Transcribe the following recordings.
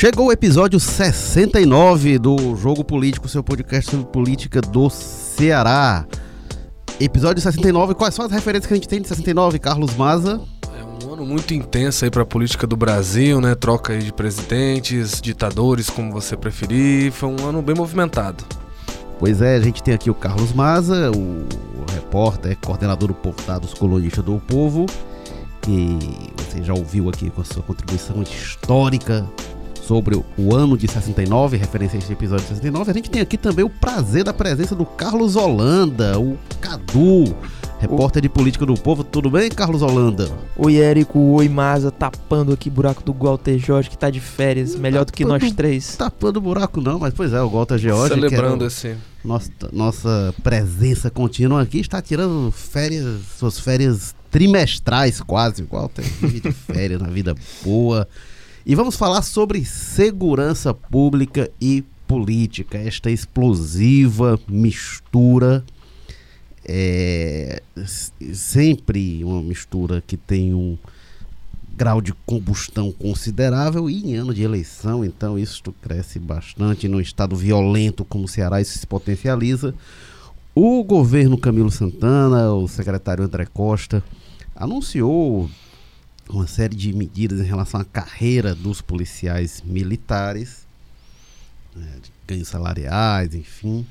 Chegou o episódio 69 do Jogo Político, seu podcast sobre política do Ceará. Episódio 69, quais são as referências que a gente tem de 69, Carlos Maza? É um ano muito intenso aí para a política do Brasil, né? Troca aí de presidentes, ditadores, como você preferir. Foi um ano bem movimentado. Pois é, a gente tem aqui o Carlos Maza, o repórter, coordenador do Portados Colunista do Povo, que você já ouviu aqui com a sua contribuição histórica sobre o ano de 69, referência a este episódio de 69. A gente tem aqui também o prazer da presença do Carlos Holanda, o Cadu, repórter de política do povo. Tudo bem, Carlos Holanda? Oi, Érico. Oi, Maza. Tapando aqui o buraco do Walter Jorge, que tá de férias, melhor do que nós três. Tapando o buraco não, mas pois é, o Walter Jorge. Celebrando esse. Nossa, nossa presença contínua aqui está tirando férias, suas férias trimestrais quase. O Walter vive de férias na vida boa. E vamos falar sobre segurança pública e política, esta explosiva mistura. É sempre uma mistura que tem um grau de combustão considerável e em ano de eleição, então isso cresce bastante. Num estado violento como o Ceará, isso se potencializa. O governo Camilo Santana, o secretário André Costa, anunciou uma série de medidas em relação à carreira dos policiais militares, né, de ganhos salariais, enfim.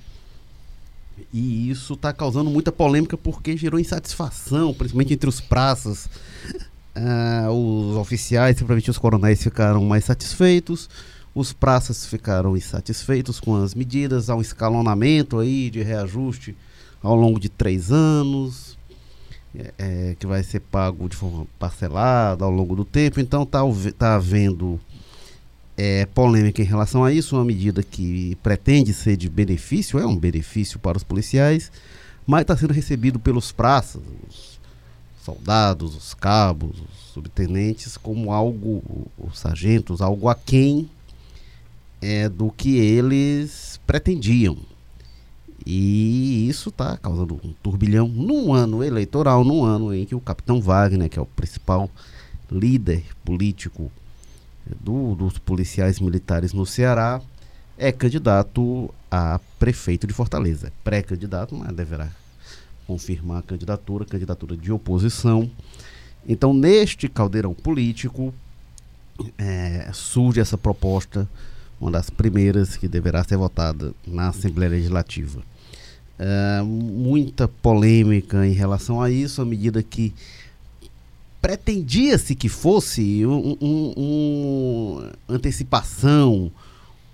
E isso está causando muita polêmica porque gerou insatisfação, principalmente entre os praças. Uh, os oficiais, principalmente os coronéis, ficaram mais satisfeitos. Os praças ficaram insatisfeitos com as medidas. Há um escalonamento aí de reajuste ao longo de três anos é, é, que vai ser pago de forma parcelada ao longo do tempo. Então está tá havendo é, polêmica em relação a isso, uma medida que pretende ser de benefício, é um benefício para os policiais, mas está sendo recebido pelos praças, os soldados, os cabos, os subtenentes, como algo, os sargentos, algo aquém é, do que eles pretendiam. E isso está causando um turbilhão num ano eleitoral, num ano em que o capitão Wagner, que é o principal líder político do, dos policiais militares no Ceará, é candidato a prefeito de Fortaleza. Pré-candidato, mas deverá confirmar a candidatura, candidatura de oposição. Então, neste caldeirão político, é, surge essa proposta uma das primeiras que deverá ser votada na Assembleia Legislativa. Uh, muita polêmica em relação a isso, à medida que pretendia-se que fosse uma um, um antecipação,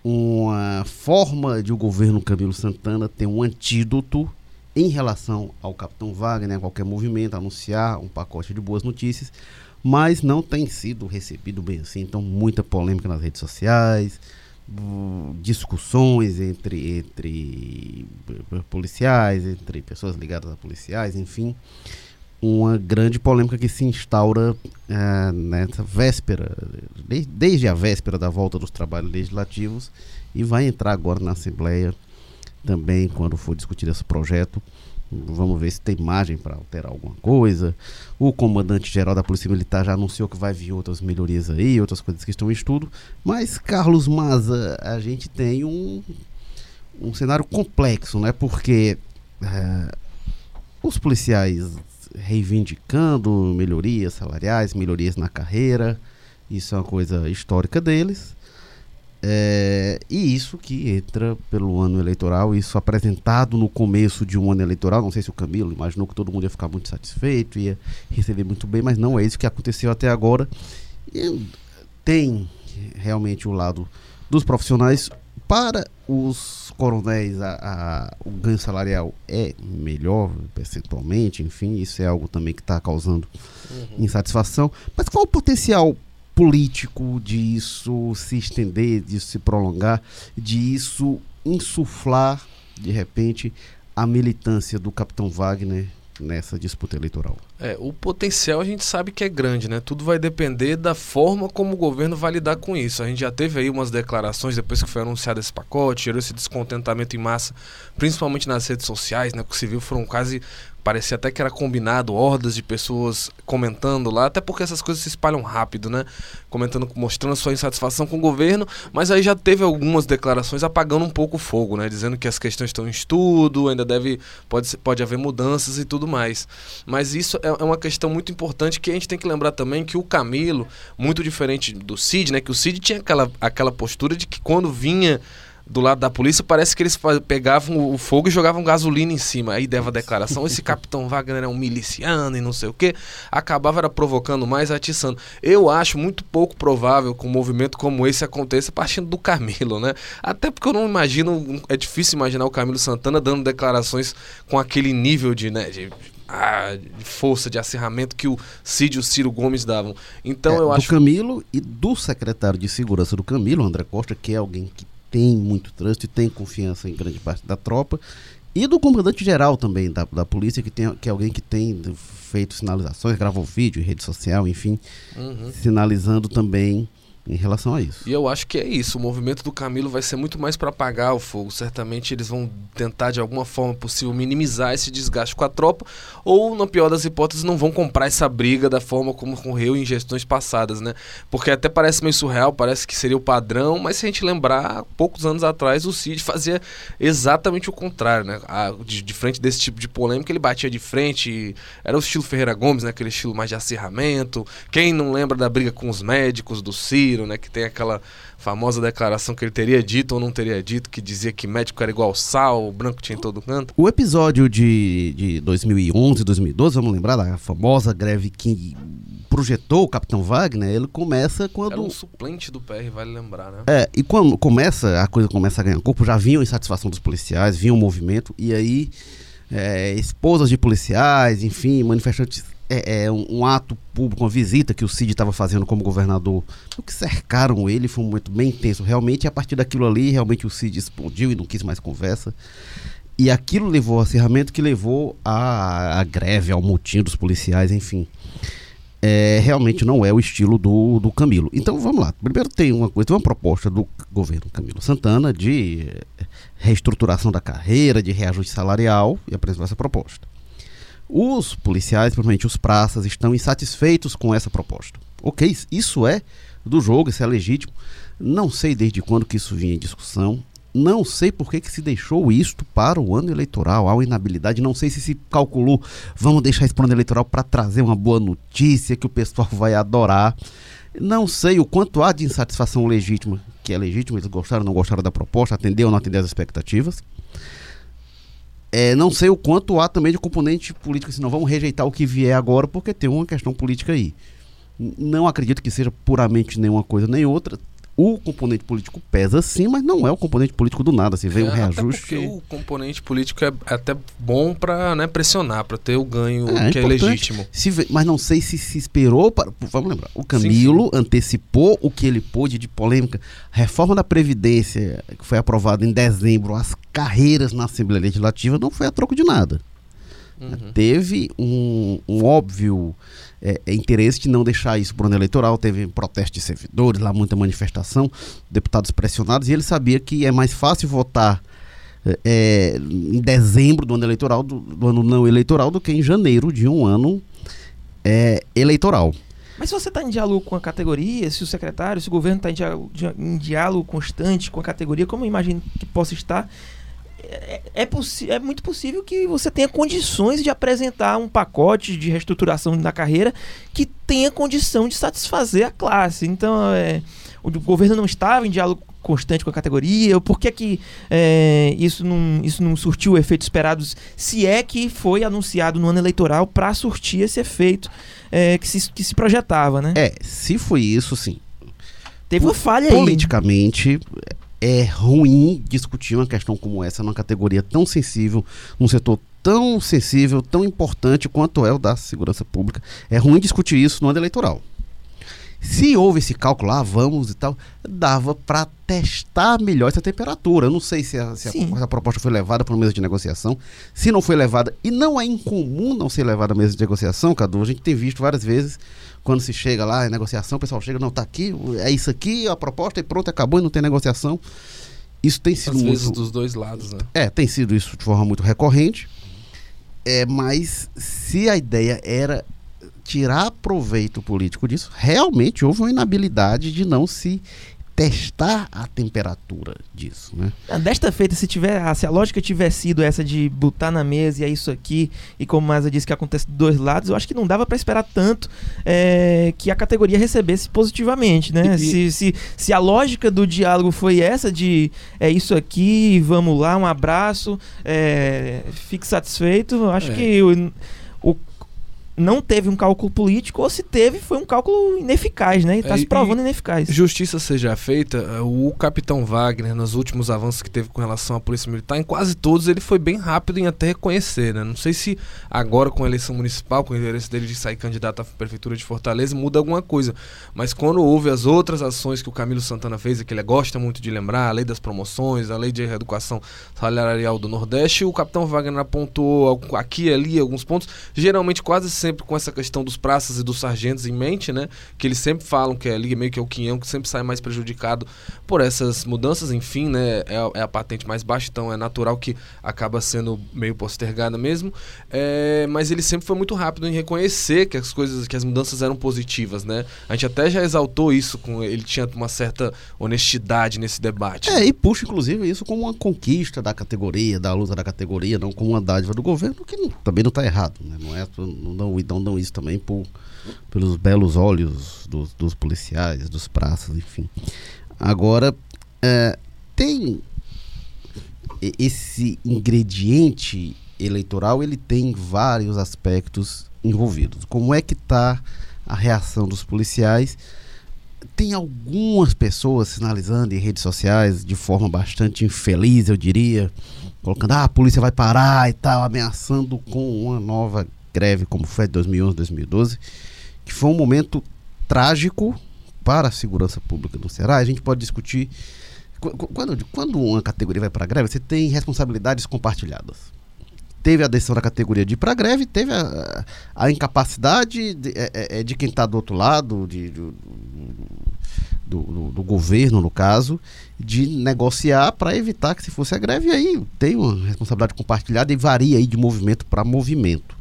uma forma de o governo Camilo Santana ter um antídoto em relação ao Capitão Wagner, a qualquer movimento, anunciar um pacote de boas notícias, mas não tem sido recebido bem assim. Então, muita polêmica nas redes sociais, discussões entre, entre policiais, entre pessoas ligadas a policiais, enfim, uma grande polêmica que se instaura é, nessa véspera, desde, desde a véspera da volta dos trabalhos legislativos e vai entrar agora na Assembleia também quando for discutir esse projeto. Vamos ver se tem margem para alterar alguma coisa. O comandante-geral da Polícia Militar já anunciou que vai vir outras melhorias aí, outras coisas que estão em estudo. Mas, Carlos Maza, a gente tem um, um cenário complexo, né? Porque é, os policiais reivindicando melhorias salariais, melhorias na carreira, isso é uma coisa histórica deles. É, e isso que entra pelo ano eleitoral, isso apresentado no começo de um ano eleitoral, não sei se o Camilo imaginou que todo mundo ia ficar muito satisfeito, ia receber muito bem, mas não é isso que aconteceu até agora. E tem realmente o lado dos profissionais. Para os coronéis, a, a, o ganho salarial é melhor percentualmente, enfim, isso é algo também que está causando uhum. insatisfação. Mas qual o potencial político de isso se estender, de se prolongar, de isso insuflar, de repente, a militância do capitão Wagner nessa disputa eleitoral? É, o potencial a gente sabe que é grande, né? Tudo vai depender da forma como o governo vai lidar com isso. A gente já teve aí umas declarações depois que foi anunciado esse pacote, gerou esse descontentamento em massa, principalmente nas redes sociais, né? Que se viu foram quase parecia até que era combinado, hordas de pessoas comentando lá, até porque essas coisas se espalham rápido, né? Comentando, mostrando sua insatisfação com o governo, mas aí já teve algumas declarações apagando um pouco o fogo, né? Dizendo que as questões estão em estudo, ainda deve, pode, pode haver mudanças e tudo mais. Mas isso é, é uma questão muito importante que a gente tem que lembrar também que o Camilo, muito diferente do Cid, né? Que o Cid tinha aquela, aquela postura de que quando vinha do lado da polícia, parece que eles pegavam o fogo e jogavam gasolina em cima. Aí dava a declaração, esse capitão Wagner é um miliciano e não sei o que. Acabava era provocando mais, atiçando. Eu acho muito pouco provável que um movimento como esse aconteça partindo do Camilo, né? Até porque eu não imagino, é difícil imaginar o Camilo Santana dando declarações com aquele nível de, né, de ah, de força, de acirramento que o Cid e o Ciro Gomes davam. Então é, eu acho. Do Camilo e do secretário de segurança do Camilo, André Costa, que é alguém que tem muito trânsito e tem confiança em grande parte da tropa. E do comandante-geral também da, da polícia, que, tem, que é alguém que tem feito sinalizações, gravou vídeo em rede social, enfim, uhum. sinalizando também em relação a isso. E eu acho que é isso. O movimento do Camilo vai ser muito mais para apagar o fogo. Certamente eles vão tentar, de alguma forma possível, minimizar esse desgaste com a tropa, ou, na pior das hipóteses, não vão comprar essa briga da forma como ocorreu em gestões passadas, né? Porque até parece meio surreal, parece que seria o padrão, mas se a gente lembrar, poucos anos atrás o Cid fazia exatamente o contrário, né? de, de, frente desse tipo de polêmica, ele batia de frente. Era o estilo Ferreira Gomes, né? Aquele estilo mais de acirramento. Quem não lembra da briga com os médicos do Cid? Né? Que tem aquela famosa declaração que ele teria dito ou não teria dito, que dizia que médico era igual sal, o branco tinha em todo canto. O episódio de, de 2011, 2012, vamos lembrar da famosa greve que projetou o Capitão Wagner, ele começa quando... Era um suplente do PR, vale lembrar, né? É, e quando começa, a coisa começa a ganhar corpo, já vinham insatisfação dos policiais, vinha o um movimento, e aí é, esposas de policiais, enfim, manifestantes é, é um, um, ato público, uma visita que o Cid estava fazendo como governador, o que cercaram ele foi um momento bem intenso. Realmente, a partir daquilo ali, realmente o Cid explodiu e não quis mais conversa. E aquilo levou ao acirramento que levou à, à greve, ao motim dos policiais, enfim. É, realmente não é o estilo do, do Camilo. Então vamos lá. Primeiro tem uma coisa, tem uma proposta do governo Camilo Santana de reestruturação da carreira, de reajuste salarial e apresentou essa proposta. Os policiais, principalmente os praças, estão insatisfeitos com essa proposta. Ok, isso é do jogo, isso é legítimo. Não sei desde quando que isso vinha em discussão. Não sei por que, que se deixou isto para o ano eleitoral, uma inabilidade. Não sei se se calculou, vamos deixar o ano eleitoral para trazer uma boa notícia que o pessoal vai adorar. Não sei o quanto há de insatisfação legítima, que é legítimo, eles gostaram ou não gostaram da proposta, atendeu ou não atendeu as expectativas. É, não sei o quanto há também de componente político, senão vamos rejeitar o que vier agora, porque tem uma questão política aí. Não acredito que seja puramente nenhuma coisa nem outra o componente político pesa sim, mas não é o componente político do nada. Se vem é, um reajuste. Até porque o componente político é até bom para né, pressionar, para ter o ganho é, que é legítimo. Se, mas não sei se se esperou para. Vamos lembrar. O Camilo sim, sim. antecipou o que ele pôde de polêmica. Reforma da Previdência, que foi aprovada em dezembro, as carreiras na Assembleia Legislativa, não foi a troco de nada. Uhum. Teve um, um óbvio é, é, interesse de não deixar isso para o ano eleitoral. Teve protesto de servidores, lá muita manifestação, deputados pressionados, e ele sabia que é mais fácil votar é, é, em dezembro do ano eleitoral, do, do, ano não eleitoral, do que em janeiro de um ano é, eleitoral. Mas se você está em diálogo com a categoria, se o secretário, se o governo está em, em, diálogo constante com a categoria, como eu imagino que possa estar, é, é, é, muito possível que você tenha condições de apresentar um pacote de reestruturação da carreira que tenha condição de satisfazer a classe. Então, é, o governo não estava em diálogo constante com a categoria? Por que, que é, isso, não, isso não surtiu o efeito esperado? Se é que foi anunciado no ano eleitoral para surtir esse efeito é, que, se, que se projetava, né? É, se foi isso, sim. Teve uma falha Politicamente, aí. Politicamente, é ruim discutir uma questão como essa numa categoria tão sensível, num setor tão sensível, tão importante quanto é o da segurança pública. É ruim discutir isso no ano eleitoral. Se houve esse cálculo, lá, ah, vamos e tal, dava para testar melhor essa temperatura. Eu não sei se, a, se a, a, proposta foi levada para uma mesa de negociação. Se não foi levada, e não é incomum não ser levada à mesa de negociação, Cadu, a gente tem visto várias vezes quando se chega lá em negociação, o pessoal chega, não, tá aqui, é isso aqui, a proposta e pronto, acabou e não tem negociação. Isso tem sido Às muito. vezes dos dois lados, né? É, tem sido isso de forma muito recorrente. É, mas se a ideia era tirar proveito político disso, realmente houve uma inabilidade de não se testar a temperatura disso, né? Ah, Desta feita, se tiver, ah, se a lógica tiver sido essa de botar na mesa e é isso aqui, e como Maza disse que acontece dos dois lados, eu acho que não dava para esperar tanto é, que a categoria recebesse positivamente, né? E- Se, se, se a lógica do diálogo foi essa de é isso aqui, vamos lá, um abraço, é, fique satisfeito, eu acho É. que o, o- não teve um cálculo político, ou se teve, foi um cálculo ineficaz, né? E está É, se provando ineficaz. Justiça seja feita, eh, o capitão Wagner, nos últimos avanços que teve com relação à Polícia Militar, em quase todos ele foi bem rápido em até reconhecer, né? Não sei se agora com a eleição municipal, com o interesse dele de sair candidato à Prefeitura de Fortaleza, muda alguma coisa. Mas quando houve as outras ações que o Camilo Santana fez, e que ele gosta muito de lembrar, a lei das promoções, a lei de reeducação salarial do Nordeste, o capitão Wagner apontou aqui e ali alguns pontos, geralmente quase sempre com essa questão dos praças e dos sargentos em mente, né? Que eles sempre falam que é ali meio que é o quinhão que sempre sai mais prejudicado por essas mudanças, enfim, né? É, a- é a patente mais baixa, então é natural que acaba sendo meio postergada mesmo. É, mas ele sempre foi muito rápido em reconhecer que as coisas, que as mudanças eram positivas, né? A gente até já exaltou isso, com ele tinha uma certa honestidade nesse debate. É, e puxa inclusive isso como uma conquista da categoria, da luta da categoria, não como uma dádiva do governo, que não- também não está errado, né? Não é, não, não, não dão isso também por, pelos belos olhos dos, dos policiais, dos praças, enfim. Agora, é, tem esse ingrediente eleitoral, ele tem vários aspectos envolvidos. Como é que está a reação dos policiais? Tem algumas pessoas sinalizando em redes sociais de forma bastante infeliz, eu diria, colocando, ah, a polícia vai parar e tal, ameaçando com uma nova greve, como foi de 2011, 2012, que foi um momento trágico para a segurança pública do Ceará. A gente pode discutir. qu- qu- Quando, quando uma categoria vai para a greve, você tem responsabilidades compartilhadas. Teve a decisão da categoria de ir para a greve, teve a, a incapacidade de, é, é, é, de quem está do outro lado, de, do, do, do- do governo, no caso, de negociar para evitar que se fosse a greve. E aí tem uma responsabilidade compartilhada e varia aí de movimento para movimento.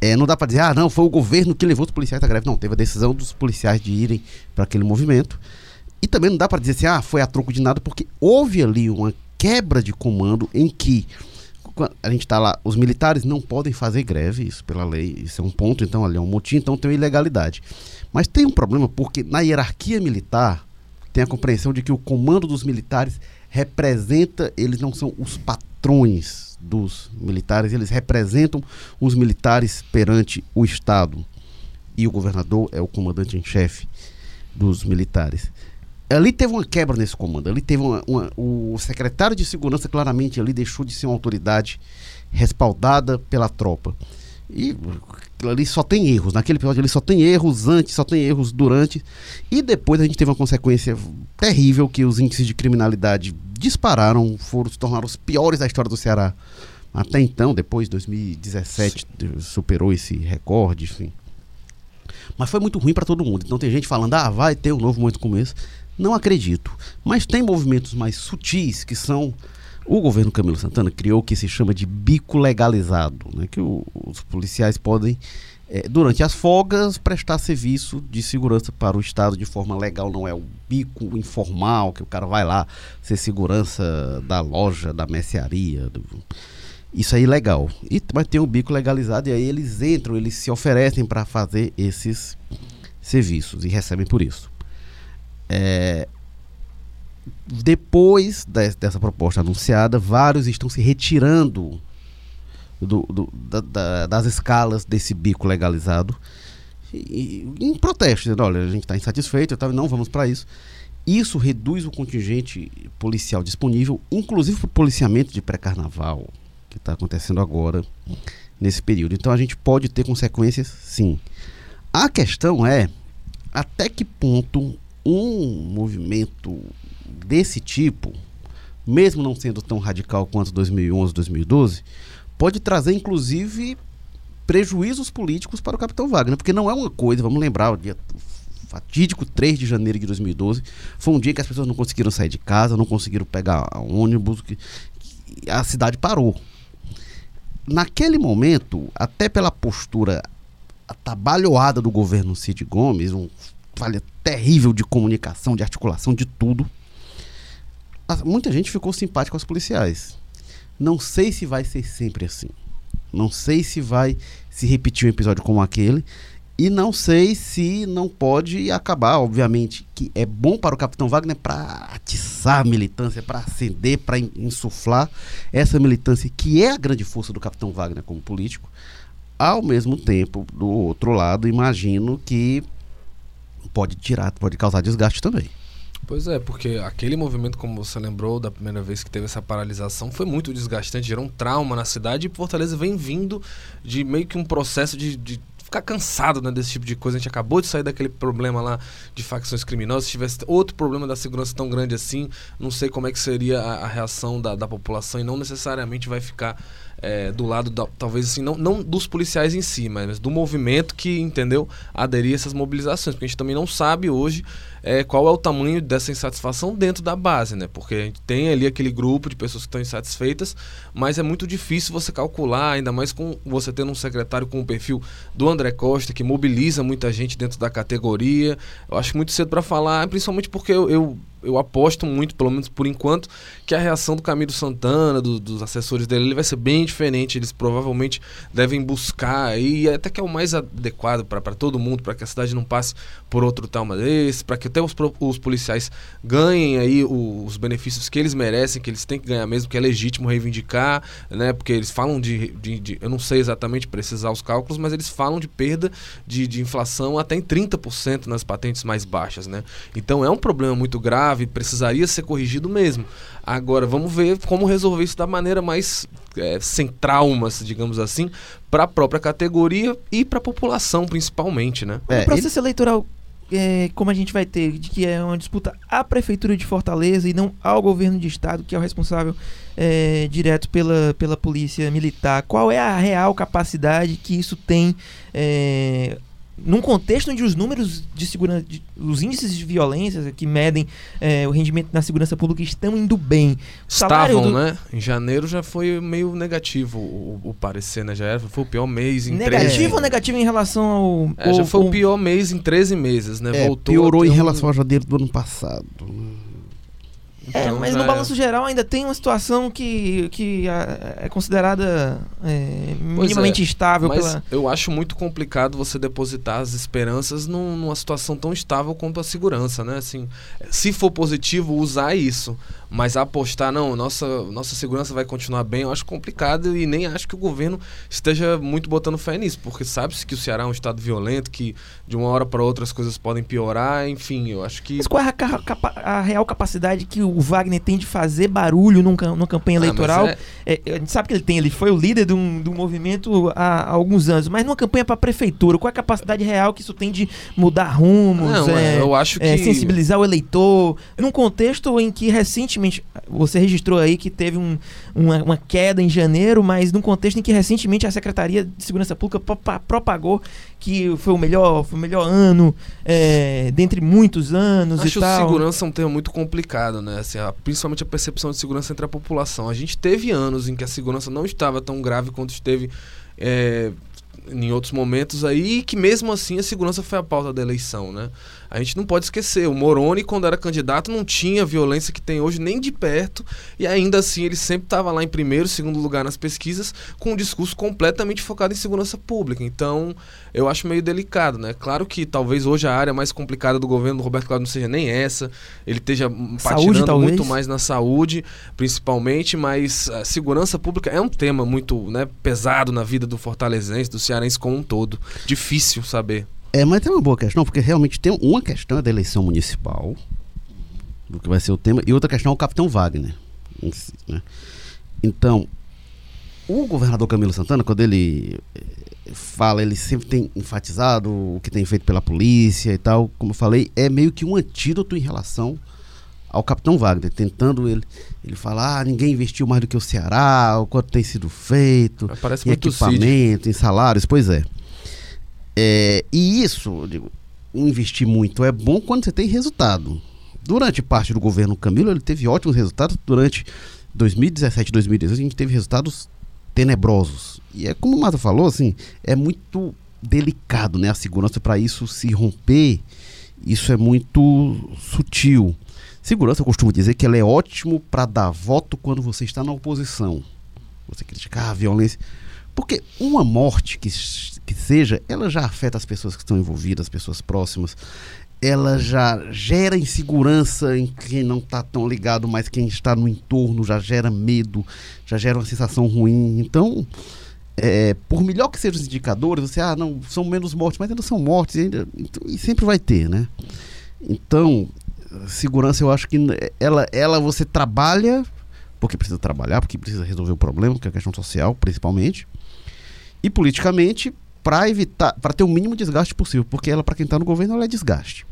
É, não dá para dizer, ah, não, foi o governo que levou os policiais à greve. Não, teve a decisão dos policiais de irem para aquele movimento. E também não dá para dizer assim, ah, foi a troco de nada, porque houve ali uma quebra de comando em que a gente está lá, os militares não podem fazer greve, isso pela lei, isso é um ponto, então ali é um motim, então tem uma ilegalidade. Mas tem um problema porque na hierarquia militar tem a compreensão de que o comando dos militares representa, eles não são os patrões dos militares, eles representam os militares perante o Estado. E o governador é o comandante em chefe dos militares. Ali teve uma quebra nesse comando. Ali teve uma, uma- o secretário de segurança claramente ali deixou de ser uma autoridade respaldada pela tropa. E ali só tem erros. Naquele episódio ali só tem erros antes, só tem erros durante. E depois a gente teve uma consequência terrível que os índices de criminalidade dispararam, foram se tornaram os piores da história do Ceará. Até então, depois de 2017, superou esse recorde, enfim. Mas foi muito ruim para todo mundo. Então tem gente falando, ah, vai ter um novo momento como esse. Não acredito. Mas tem movimentos mais sutis que são. O governo Camilo Santana criou o que se chama de bico legalizado, né? que o- os policiais podem, eh, durante as folgas, prestar serviço de segurança para o Estado de forma legal. Não é o bico informal, que o cara vai lá ser segurança da loja, da mercearia. do- Isso aí é legal. E, mas tem o bico legalizado e aí eles entram, eles se oferecem para fazer esses serviços e recebem por isso. É, depois des- dessa proposta anunciada, vários estão se retirando do- do- da- da- das escalas desse bico legalizado e, e- em protesto, dizendo, olha, a gente está insatisfeito, e não vamos para isso. Isso reduz o contingente policial disponível, inclusive para o policiamento de pré-carnaval, que está acontecendo agora, nesse período. Então a gente pode ter consequências, sim. A questão é até que ponto um movimento desse tipo, mesmo não sendo tão radical quanto 2011, 2012, pode trazer inclusive prejuízos políticos para o Capitão Wagner, porque não é uma coisa, vamos lembrar, o dia fatídico 3 de janeiro de 2012, foi um dia que as pessoas não conseguiram sair de casa, não conseguiram pegar ônibus, que, que a cidade parou. naquele momento, até pela postura atabalhoada do governo Cid Gomes, um falha terrível de comunicação, de articulação, de tudo, muita gente ficou simpática aos policiais. Não sei se vai ser sempre assim. Não sei se vai se repetir um episódio como aquele. E não sei se não pode acabar, obviamente, que é bom para o Capitão Wagner para atiçar a militância, para acender, para insuflar essa militância que é a grande força do Capitão Wagner como político. Ao mesmo tempo, do outro lado, imagino que pode tirar, pode causar desgaste também. Pois é, porque aquele movimento, como você lembrou, da primeira vez que teve essa paralisação, foi muito desgastante, gerou um trauma na cidade e Fortaleza vem vindo de meio que um processo de, de ficar cansado né, desse tipo de coisa. A gente acabou de sair daquele problema lá de facções criminosas. Se tivesse outro problema da segurança tão grande assim, não sei como é que seria a, a reação da, da população e não necessariamente vai ficar é, do lado, da, talvez assim, não, não dos policiais em si, mas do movimento que, entendeu, aderir a essas mobilizações. Porque a gente também não sabe hoje é, qual é o tamanho dessa insatisfação dentro da base, né? Porque a gente tem ali aquele grupo de pessoas que estão insatisfeitas, mas é muito difícil você calcular, ainda mais com você tendo um secretário com o perfil do André Costa, que mobiliza muita gente dentro da categoria. Eu acho muito cedo para falar, principalmente porque eu, eu eu aposto muito, pelo menos por enquanto, que a reação do Camilo Santana, do, dos assessores dele, ele vai ser bem diferente. Eles provavelmente devem buscar, e até que é o mais adequado para todo mundo, para que a cidade não passe por outro trauma desse, para que até os, os policiais ganhem aí o, os benefícios que eles merecem, que eles têm que ganhar mesmo, que é legítimo reivindicar, né? Porque eles falam de, de, de eu não sei exatamente precisar os cálculos, mas eles falam de perda de, de inflação até em 30% nas patentes mais baixas, né? Então é um problema muito grave grave, precisaria ser corrigido mesmo. Agora, vamos ver como resolver isso da maneira mais é, sem traumas, digamos assim, para a própria categoria e para a população, principalmente, né? o processo ele... eleitoral, é, como a gente vai ter, de que é uma disputa à Prefeitura de Fortaleza e não ao governo de Estado, que é o responsável é, direto pela, pela Polícia Militar, qual é a real capacidade que isso tem é, num contexto onde os números de segurança, de, os índices de violência que medem é, o rendimento na segurança pública estão indo bem. Estavam, do... né? Em janeiro já foi meio negativo o, o parecer, né? Já era, foi o pior mês em Negativo 13... ou negativo em relação ao... É, já foi o pior mês em 13 meses, né? É, Voltou piorou em um... relação a janeiro do ano passado. Então, é, mas no balanço é. geral ainda tem uma situação que, que é considerada é, minimamente é, estável. Mas pela... eu acho muito complicado você depositar as esperanças num, numa situação tão estável quanto a segurança, né? Assim, se for positivo, usar isso. Mas apostar, não, nossa, nossa segurança vai continuar bem, eu acho complicado e nem acho que o governo esteja muito botando fé nisso, porque sabe-se que o Ceará é um estado violento, que de uma hora para outra as coisas podem piorar, enfim, eu acho que. Mas qual é a, a real capacidade que o Wagner tem de fazer barulho num, numa campanha eleitoral? Ah, é... É, a gente sabe que ele tem, ele foi o líder de um, de um movimento há, há, alguns anos, mas numa campanha para prefeitura, qual é a capacidade real que isso tem de mudar rumos, não, é, eu acho que... sensibilizar o eleitor, num contexto em que recentemente você registrou aí que teve um, uma, uma, queda em janeiro, mas num contexto em que recentemente a Secretaria de Segurança Pública propagou que foi o melhor, foi o melhor ano é, dentre muitos anos Acho e tal. Acho segurança é um termo muito complicado, né? Assim, a, principalmente a percepção de segurança entre a população. A gente teve anos em que a segurança não estava tão grave quanto esteve é, em outros momentos aí, que mesmo assim a segurança foi a pauta da eleição, né? A gente não pode esquecer, o Moroni, quando era candidato, não tinha a violência que tem hoje nem de perto, e ainda assim ele sempre estava lá em primeiro, segundo lugar nas pesquisas, com um discurso completamente focado em segurança pública. Então, eu acho meio delicado, né? Claro que talvez hoje a área mais complicada do governo do Roberto Cláudio não seja nem essa, ele esteja patinando muito mais na saúde, principalmente, mas a segurança pública é um tema muito né, pesado na vida do fortalezense, do cearense como um todo. Difícil saber. É, mas tem uma boa questão, porque realmente tem uma questão da eleição municipal, do que vai ser o tema, e outra questão é o Capitão Wagner. Né? Então, o governador Camilo Santana, quando ele fala, ele sempre tem enfatizado o que tem feito pela polícia e tal, como eu falei, é meio que um antídoto em relação ao Capitão Wagner, tentando ele, ele falar, ah, ninguém investiu mais do que o Ceará, o quanto tem sido feito, Parece em equipamento, em salários, pois é. É, e isso, digo, investir muito é bom quando você tem resultado. Durante parte do governo Camilo, ele teve ótimos resultados. Durante 2017 e 2018, a gente teve resultados tenebrosos. E é como o Mata falou, assim, é muito delicado, né? A segurança para isso se romper, isso é muito sutil. Segurança, eu costumo dizer que ela é ótimo para dar voto quando você está na oposição. Você criticar a violência. Porque uma morte que, que seja, ela já afeta as pessoas que estão envolvidas, as pessoas próximas. Ela já gera insegurança em quem não está tão ligado, mas quem está no entorno já gera medo, já gera uma sensação ruim. Então, é, por melhor que sejam os indicadores, você, ah, não, são menos mortes, mas ainda são mortes, ainda, então, e sempre vai ter, né? Então, segurança eu acho que ela, ela você trabalha porque precisa trabalhar, porque precisa resolver o problema, que é a questão social, principalmente, e politicamente para evitar, para ter o mínimo desgaste possível, porque ela para quem está no governo ela é desgaste.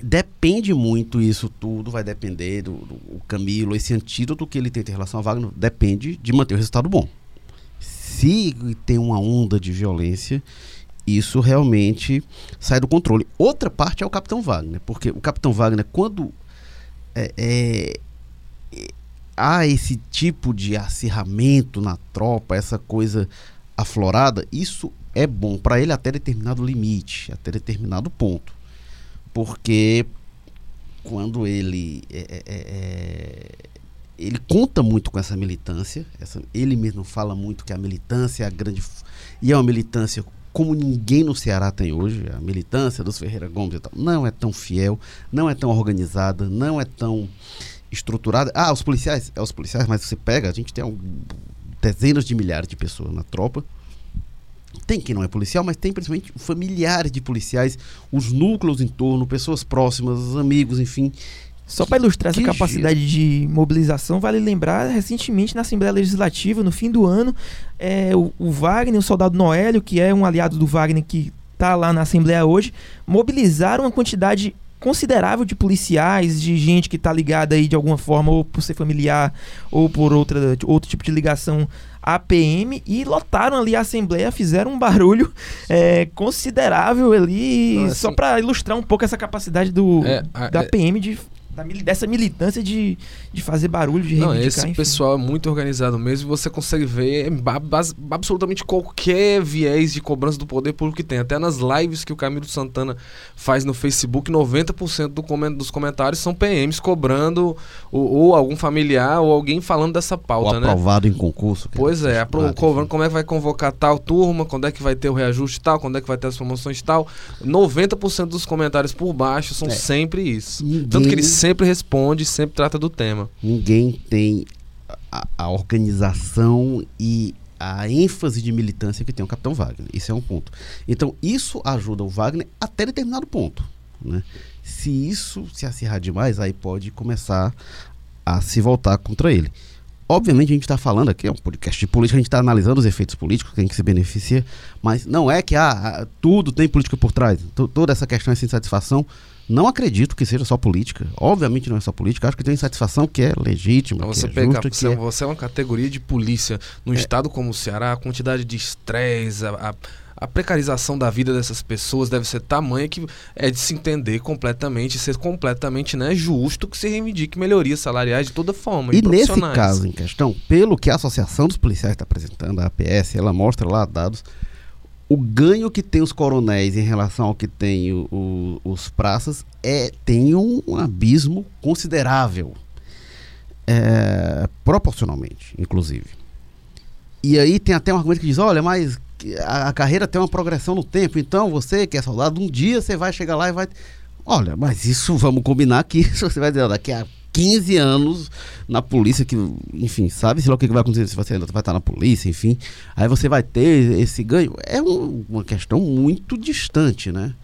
Depende muito isso tudo, vai depender do, do Camilo, esse antídoto que ele tem em relação a Wagner, depende de manter o resultado bom. Se tem uma onda de violência, isso realmente sai do controle. Outra parte é o Capitão Wagner, porque o Capitão Wagner, quando é, é, há esse tipo de acirramento na tropa, essa coisa aflorada, isso é bom para ele até determinado limite, até determinado ponto. Porque quando ele é, é, é, é ele conta muito com essa militância, essa, ele mesmo fala muito que a militância é a grande e é uma militância como ninguém no Ceará tem hoje, a militância dos Ferreira Gomes e tal, não é tão fiel, não é tão organizada, não é tão estruturada. Ah, os policiais, é os policiais, mas você pega, a gente tem um, dezenas de milhares de pessoas na tropa. Tem quem não é policial, mas tem principalmente familiares de policiais, os núcleos em torno, pessoas próximas, amigos, enfim, só para ilustrar essa capacidade de mobilização, vale lembrar recentemente na Assembleia Legislativa, no fim do ano, é, o, o, Wagner, o soldado Noélio, que é um aliado do Wagner que está lá na Assembleia hoje, mobilizaram uma quantidade considerável de policiais, de gente que está ligada aí de alguma forma, ou por ser familiar, ou por outra, outro tipo de ligação à PM, e lotaram ali a Assembleia, fizeram um barulho é, considerável ali, assim, só para ilustrar um pouco essa capacidade do, é, a, da PM de dessa militância de, de fazer barulho, de Não, esse enfim. pessoal é muito organizado mesmo. Você consegue ver absolutamente qualquer viés de cobrança do poder público que tem. Até nas lives que o Camilo Santana faz no Facebook, 90% do coment dos comentários são PMs cobrando ou, ou, algum familiar ou alguém falando dessa pauta, ou né? aprovado em concurso. Pois é, apro- cobrando como é que vai convocar tal turma, quando é que vai ter o reajuste tal, quando é que vai ter as promoções tal. 90% dos comentários por baixo são é. sempre isso. Ninguém... Tanto que eles sempre responde, sempre trata do tema. Ninguém tem a, a organização e a ênfase de militância que tem o Capitão Wagner. Isso é um ponto. Então, isso ajuda o Wagner até determinado ponto. Né? Se isso se acirrar demais, aí pode começar a se voltar contra ele. Obviamente a gente está falando aqui, é um podcast de política, a gente está analisando os efeitos políticos, quem que se beneficia, mas não é que ah, tudo tem política por trás. T toda essa questão é sem satisfação não acredito que seja só política. Obviamente não é só política. Acho que tem insatisfação que é legítima. Você, é pega, justa, você, é... você é uma categoria de polícia. Num é. estado como o Ceará, a quantidade de estresse, a, a, a, precarização da vida dessas pessoas deve ser tamanha que é de se entender completamente, ser completamente né, justo que se reivindique melhorias salariais de toda forma. E, e nesse caso em questão, pelo que a Associação dos Policiais está apresentando, a APS, ela mostra lá dados o ganho que tem os coronéis em relação ao que tem o, o, os praças é tem um, abismo considerável, é, proporcionalmente, inclusive. E aí tem até um argumento que diz, olha, mas a, a, carreira tem uma progressão no tempo, então você que é soldado, um dia você vai chegar lá e vai... Olha, mas isso, vamos combinar que você vai dizer, daqui a 15 anos na polícia, que, enfim, sabe-se lá o que vai acontecer se você ainda vai estar na polícia, enfim. Aí você vai ter esse ganho. É um, uma questão muito distante, né?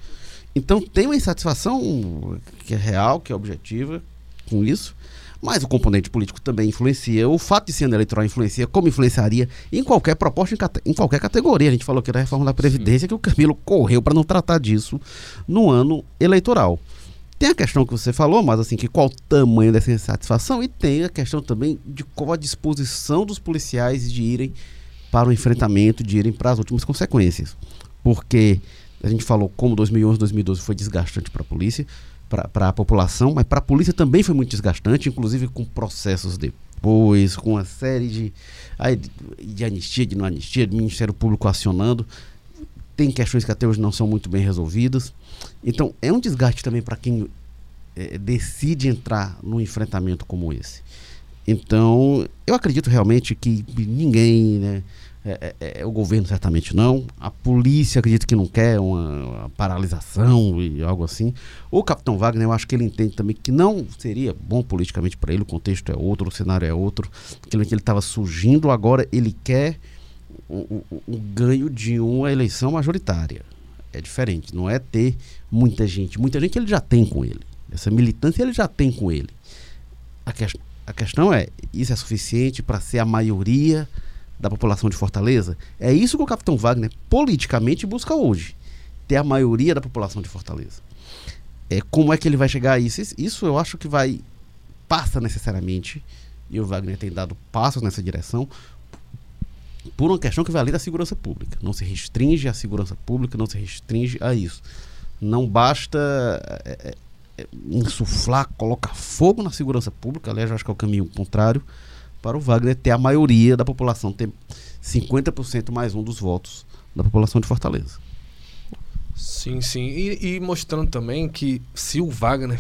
Então tem uma insatisfação que é real, que é objetiva com isso. Mas o componente político também influencia. O fato de ser eleitoral influencia, como influenciaria em qualquer proposta, em, em qualquer categoria. A gente falou que era a reforma da Previdência, Sim. que o Camilo correu para não tratar disso no ano eleitoral. Tem a questão que você falou, mas assim, que qual o tamanho dessa insatisfação, e tem a questão também de qual a disposição dos policiais de irem para o enfrentamento, de irem para as últimas consequências. Porque a gente falou como 2011, 2012 foi desgastante para a polícia, para a população, mas para a polícia também foi muito desgastante, inclusive com processos de depois, com uma série de, de anistia, de não anistia, de Ministério Público acionando. Tem questões que até hoje não são muito bem resolvidas. Então, é um desgaste também para quem é, decide entrar num enfrentamento como esse. Então, eu acredito realmente que ninguém, né, é, é, é, o governo certamente não, a polícia acredito que não quer uma, uma, paralisação e algo assim. O capitão Wagner, eu acho que ele entende também que não seria bom politicamente para ele, o contexto é outro, o cenário é outro, que ele estava surgindo, agora ele quer o, ganho de uma eleição majoritária. É diferente, não é ter muita gente, muita gente ele já tem com ele. Essa militância ele já tem com ele. A, que, a questão é, isso é suficiente para ser a maioria da população de Fortaleza? É isso que o capitão Wagner politicamente busca hoje. Ter a maioria da população de Fortaleza. É, como é que ele vai chegar a isso? Isso eu acho que vai. passa necessariamente, e o Wagner tem dado passos nessa direção, por uma questão que vai além da segurança pública. Não se restringe à segurança pública, não se restringe a isso. Não basta é, é insuflar, colocar fogo na segurança pública, aliás, eu acho que é o caminho contrário, para o Wagner ter a maioria da população, ter 50% mais um dos votos da população de Fortaleza. Sim, sim. E, e, mostrando também que se o Wagner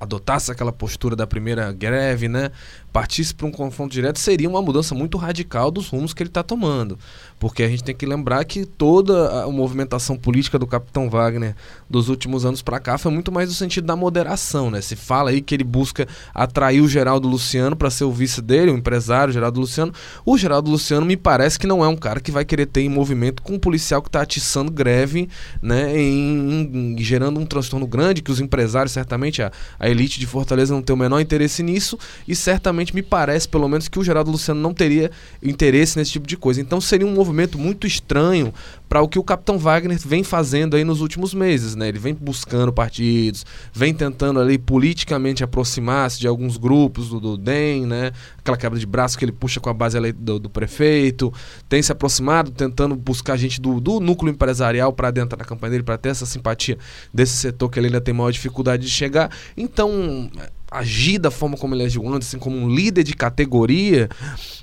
adotasse aquela postura da primeira greve, né? Partisse para um confronto direto, seria uma mudança muito radical dos rumos que ele está tomando. Porque a gente tem que lembrar que toda a movimentação política do Capitão Wagner dos últimos anos para cá foi muito mais no sentido da moderação, né? Se fala aí que ele busca atrair o Geraldo Luciano para ser o vice dele, o empresário Geraldo Luciano. O Geraldo Luciano me parece que não é um cara que vai querer ter em movimento com um policial que está atiçando greve, né? Em, em, gerando um transtorno grande, que os empresários, certamente, a, a elite de Fortaleza não tem o menor interesse nisso, e certamente me parece, pelo menos, que o Geraldo Luciano não teria interesse nesse tipo de coisa. Então seria um movimento muito estranho para o que o Capitão Wagner vem fazendo aí nos últimos meses, né? Ele vem buscando partidos, vem tentando ali politicamente aproximar-se de alguns grupos do, do DEM, né? Aquela quebra de braço que ele puxa com a base do, do prefeito, tem se aproximado, tentando buscar gente do, do núcleo empresarial para adentrar na campanha dele, para ter essa simpatia desse setor que ele ainda tem maior dificuldade de chegar. Então, agir da forma como ele agiu antes, assim, como um líder de categoria,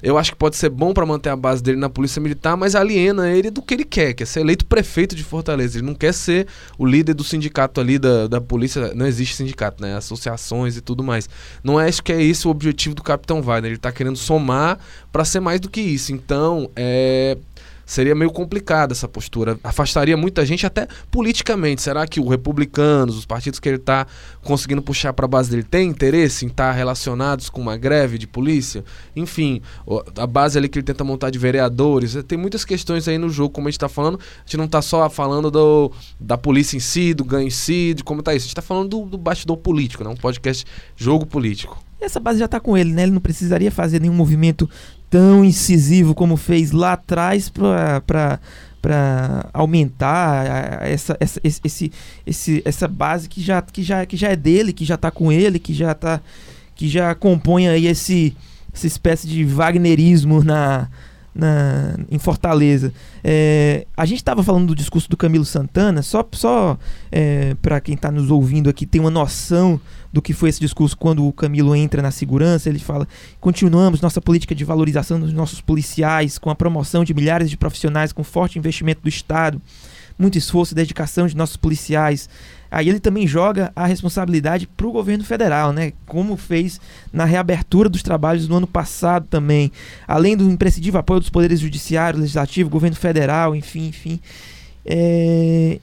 eu acho que pode ser bom para manter a base dele na polícia militar, mas aliena ele do que ele quer, que é ser eleito prefeito de Fortaleza. Ele não quer ser o líder do sindicato ali da, da polícia, não existe sindicato, né? Associações e tudo mais. Não é acho que é esse o objetivo do Capitão Wagner, ele está querendo somar para ser mais do que isso. Então, é seria meio complicada essa postura. Afastaria muita gente, até politicamente. Será que os republicanos, os partidos que ele está conseguindo puxar para a base dele, tem interesse em estar tá relacionados com uma greve de polícia? Enfim, a base ali que ele tenta montar de vereadores. Tem muitas questões aí no jogo, como a gente está falando. A gente não está só falando do, da polícia em si, do ganho em si, de como está isso. A gente está falando do, do bastidor político, né? um podcast jogo político. Essa base já está com ele, né? Ele não precisaria fazer nenhum movimento tão incisivo como fez lá atrás para para aumentar essa, essa, esse, esse, essa base que já, que, já, que já é dele, que já está com ele, que já tá que já compõe aí esse essa espécie de wagnerismo na, na, em Fortaleza. É, a gente estava falando do discurso do Camilo Santana, só, só é, para quem está nos ouvindo aqui ter uma noção do que foi esse discurso quando o Camilo entra na segurança. Ele fala: continuamos nossa política de valorização dos nossos policiais, com a promoção de milhares de profissionais, com forte investimento do Estado, muito esforço e dedicação de nossos policiais. Aí ele também joga a responsabilidade para o governo federal, né? Como fez na reabertura dos trabalhos no ano passado também. Além do imprescindível apoio dos poderes judiciário, legislativo, governo federal, enfim, enfim. É,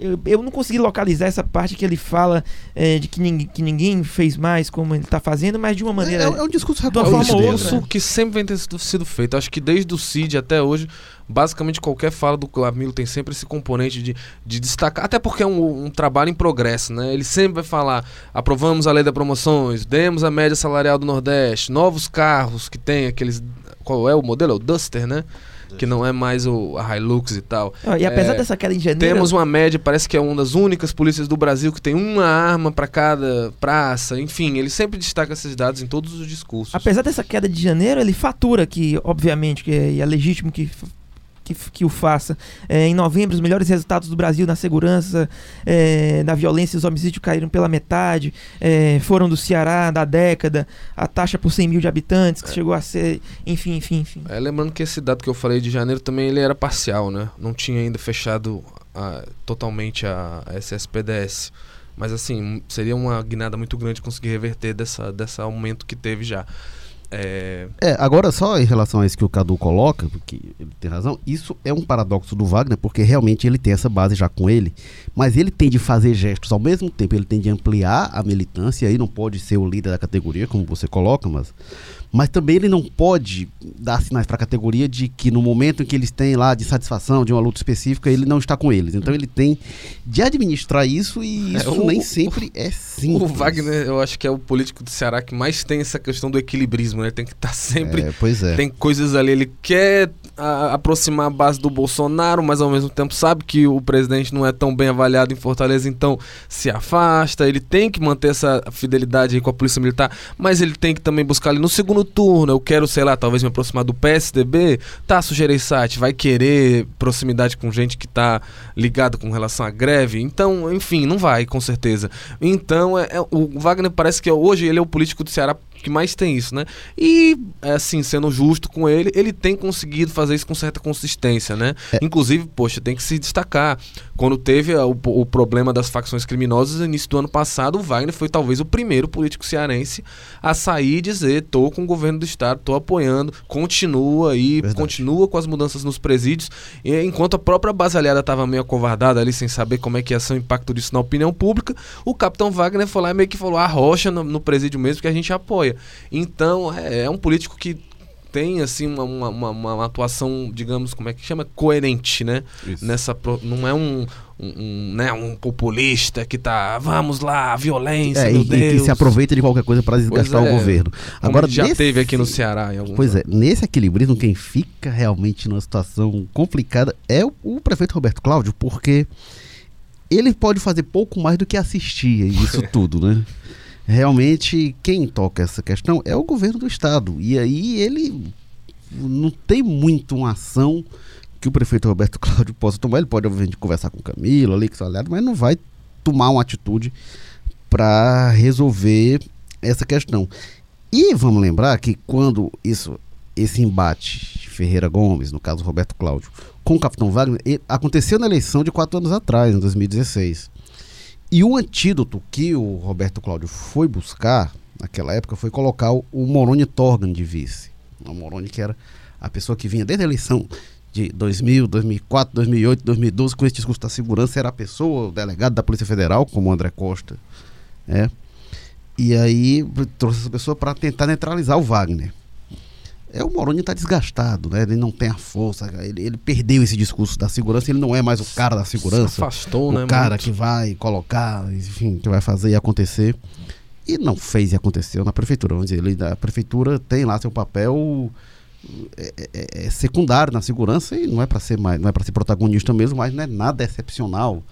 eu, eu não consegui localizar essa parte que ele fala é, de que ninguém, que ninguém fez mais como ele está fazendo, mas de uma maneira. É, é, um discurso uma forma ou outra. que sempre vem ter sido feito. Acho que desde o CID até hoje, basicamente qualquer fala do Camilo tem sempre esse componente de, de destacar, até porque é um, um, trabalho em progresso, né? Ele sempre vai falar: aprovamos a lei das promoções, demos a média salarial do Nordeste, novos carros que tem aqueles. Qual é o modelo? É o Duster, né? Que não é mais o, a Hilux e tal. Ah, e apesar é, dessa queda em janeiro. Temos uma média, parece que é uma das únicas polícias do Brasil que tem uma arma para cada praça. Enfim, ele sempre destaca esses dados em todos os discursos. Apesar dessa queda de janeiro, ele fatura que, obviamente, que é, é legítimo que que, que o faça. É, em novembro, os melhores resultados do Brasil na segurança, é, da violência e os homicídios caíram pela metade. É, foram do Ceará da década, a taxa por 100 mil de habitantes, que chegou a ser. Enfim, enfim, enfim. É, lembrando que esse dado que eu falei de janeiro também ele era parcial, né? Não tinha ainda fechado a, totalmente a, a SSPDS. Mas assim, seria uma guinada muito grande conseguir reverter dessa, dessa aumento que teve já. É... É, agora só em relação a isso que o Cadu coloca, porque ele tem razão, isso é um paradoxo do Wagner, porque realmente ele tem essa base já com ele, mas ele tem de fazer gestos ao mesmo tempo, ele tem de ampliar a militância, e aí não pode ser o líder da categoria, como você coloca, mas mas também ele não pode dar sinais para a categoria de que no momento em que eles têm lá de satisfação de uma luta específica, ele não está com eles. Então ele tem de administrar isso e é, isso é, o, nem sempre o, é simples. O Wagner, eu acho que é o político do Ceará que mais tem essa questão do equilibrismo, né? Tem que estar tá sempre. É, pois é. Tem coisas ali, ele quer a, aproximar a base do Bolsonaro, mas ao mesmo tempo sabe que o presidente não é tão bem avaliado em Fortaleza, então se afasta. Ele tem que manter essa fidelidade com a Polícia Militar, mas ele tem que também buscar ali no segundo turno. Eu quero, sei lá, talvez me aproximar do PSDB. Tá, Sugereissati vai querer proximidade com gente que tá ligado com relação à greve. Então, enfim, não vai, com certeza. Então, é, é o Wagner parece que hoje ele é o político do Ceará que mais tem isso, né? E, assim, sendo justo com ele, ele tem conseguido fazer isso com certa consistência, né? É. Inclusive, poxa, tem que se destacar. Quando teve o, o, problema das facções criminosas no início do ano passado, o Wagner foi talvez o primeiro político cearense a sair e dizer: tô com o governo do estado, tô apoiando, continua aí, Verdade. continua com as mudanças nos presídios. E, enquanto a própria base aliada estava meio acovardada ali, sem saber como é que ia ser o impacto disso na opinião pública, o capitão Wagner foi lá e meio que falou: arrocha no, no presídio mesmo que a gente apoia. Então, é, é um político que tem assim uma, uma, uma, atuação, digamos, como é que chama? Coerente, né? Isso. Nessa não é um, um, um, né, um populista que tá, vamos lá, violência, é, e. E que se aproveita de qualquer coisa para desgastar é, o governo. Agora já nesse, teve aqui no Ceará em Pois anos. é, nesse equilibrismo quem fica realmente numa situação complicada é o, o prefeito Roberto Cláudio, porque ele pode fazer pouco mais do que assistir isso tudo, né? Realmente quem toca essa questão é o governo do estado. E aí ele não tem muito uma ação que o prefeito Roberto Cláudio possa tomar. Ele pode, obviamente, conversar com Camilo ali, que está aliado, mas não vai tomar uma atitude para resolver essa questão. E vamos lembrar que quando isso, esse embate Ferreira Gomes, no caso Roberto Cláudio, com o Capitão Wagner, aconteceu na eleição de quatro anos atrás, em 2016. E o antídoto que o Roberto Cláudio foi buscar naquela época foi colocar o, Moroni Torgan de vice. O Moroni que era a pessoa que vinha desde a eleição de 2000, 2004, 2008, 2012 com esse discurso da segurança, era a pessoa, o delegado da Polícia Federal, como o André Costa. Né? E aí trouxe essa pessoa para tentar neutralizar o Wagner. É, o Moroni está desgastado, né? Ele não tem a força, ele, ele, perdeu esse discurso da segurança, ele não é mais o cara da segurança. Se afastou, o né? O cara muito. que vai colocar, enfim, que vai fazer e acontecer. E não fez e aconteceu na prefeitura. Vamos dizer, ele, a prefeitura tem lá seu papel é, é, é secundário na segurança e não é para ser mais, não é para ser protagonista mesmo, mas não é nada excepcional.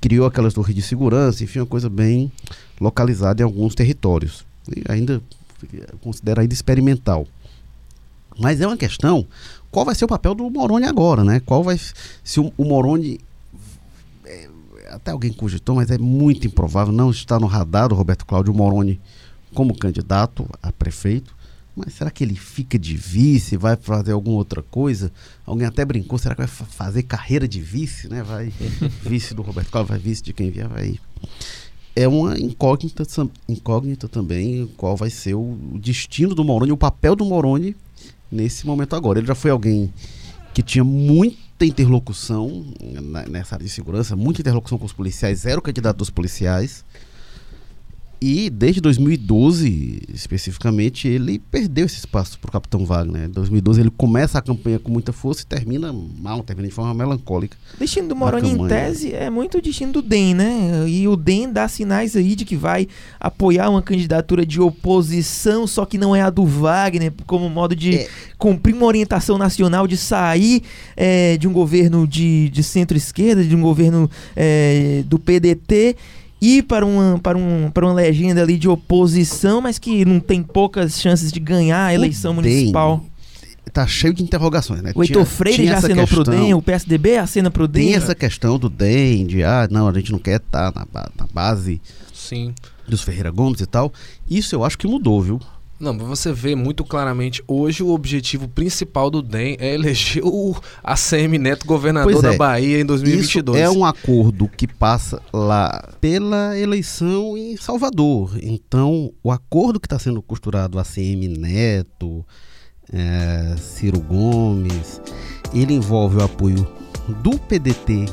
Criou aquelas torres de segurança, enfim, uma coisa bem localizada em alguns territórios. E ainda considera ainda experimental. Mas é uma questão, qual vai ser o papel do Moroni agora, né? Qual vai se o, o Moroni é, até alguém cogitou, mas é muito improvável, não está no radar do Roberto Cláudio Moroni como candidato a prefeito. Mas será que ele fica de vice, vai fazer alguma outra coisa? Alguém até brincou, será que vai fazer carreira de vice, né? Vai vice do Roberto Cláudio, vai vice de quem vier, vai. É uma incógnita, incógnita também qual vai ser o destino do Moroni, o papel do Moroni nesse momento agora. Ele já foi alguém que tinha muita interlocução nessa área de segurança, muita interlocução com os policiais, era o candidato dos policiais. E desde 2012, especificamente, ele perdeu esse espaço para o Capitão Wagner. Em 2012 ele começa a campanha com muita força e termina mal, termina de forma melancólica. O destino do Moroni, em tese, é muito o destino do DEM, né? E o DEM dá sinais aí de que vai apoiar uma candidatura de oposição, só que não é a do Wagner, como modo de é. cumprir uma orientação nacional de sair é, de um governo de, de centro-esquerda, de um governo é, do PDT ir para uma, para, um, para uma legenda ali de oposição, mas que não tem poucas chances de ganhar a eleição o municipal. tá cheio de interrogações, né? O Heitor Tinha- Freire tinha já acenou pro questão- DEM, o PSDB acena pro DEM. Tem essa questão do DEM, de ah, não, a gente não quer estar na, ba- na base Sim. dos Ferreira Gomes e tal. Isso eu acho que mudou, viu? Não, mas você vê muito claramente, hoje o objetivo principal do DEM é eleger o ACM Neto governador é. da Bahia em 2022. Isso é um acordo que passa lá pela eleição em Salvador. Então, o acordo que está sendo costurado ACM Neto, eh, Ciro Gomes, ele envolve o apoio do PDT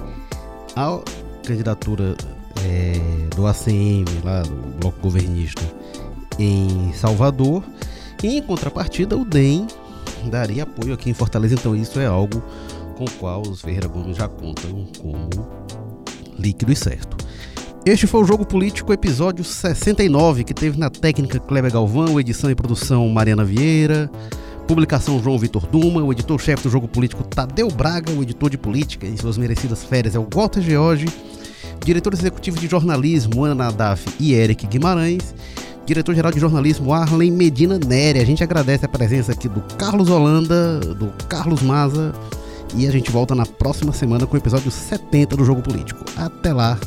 à candidatura eh, do ACM, lá do Bloco Governista, em Salvador. E, em contrapartida, o DEM daria apoio aqui em Fortaleza. Então, isso é algo com o qual os Ferreira Gomes já contam como líquido e certo. Este foi o Jogo Político, episódio 69, que teve na técnica Kleber Galvão, edição e produção Mariana Vieira, publicação João Vitor Duma, o editor-chefe do Jogo Político Tadeu Braga, o editor de política em suas merecidas férias é o Walter George, diretor executivo de jornalismo Ana Nadaf e Eric Guimarães, diretor-geral de jornalismo Arlen Medina Nery. A gente agradece a presença aqui do Carlos Holanda, do Carlos Maza, e a gente volta na próxima semana com o episódio 70 do Jogo Político. Até lá!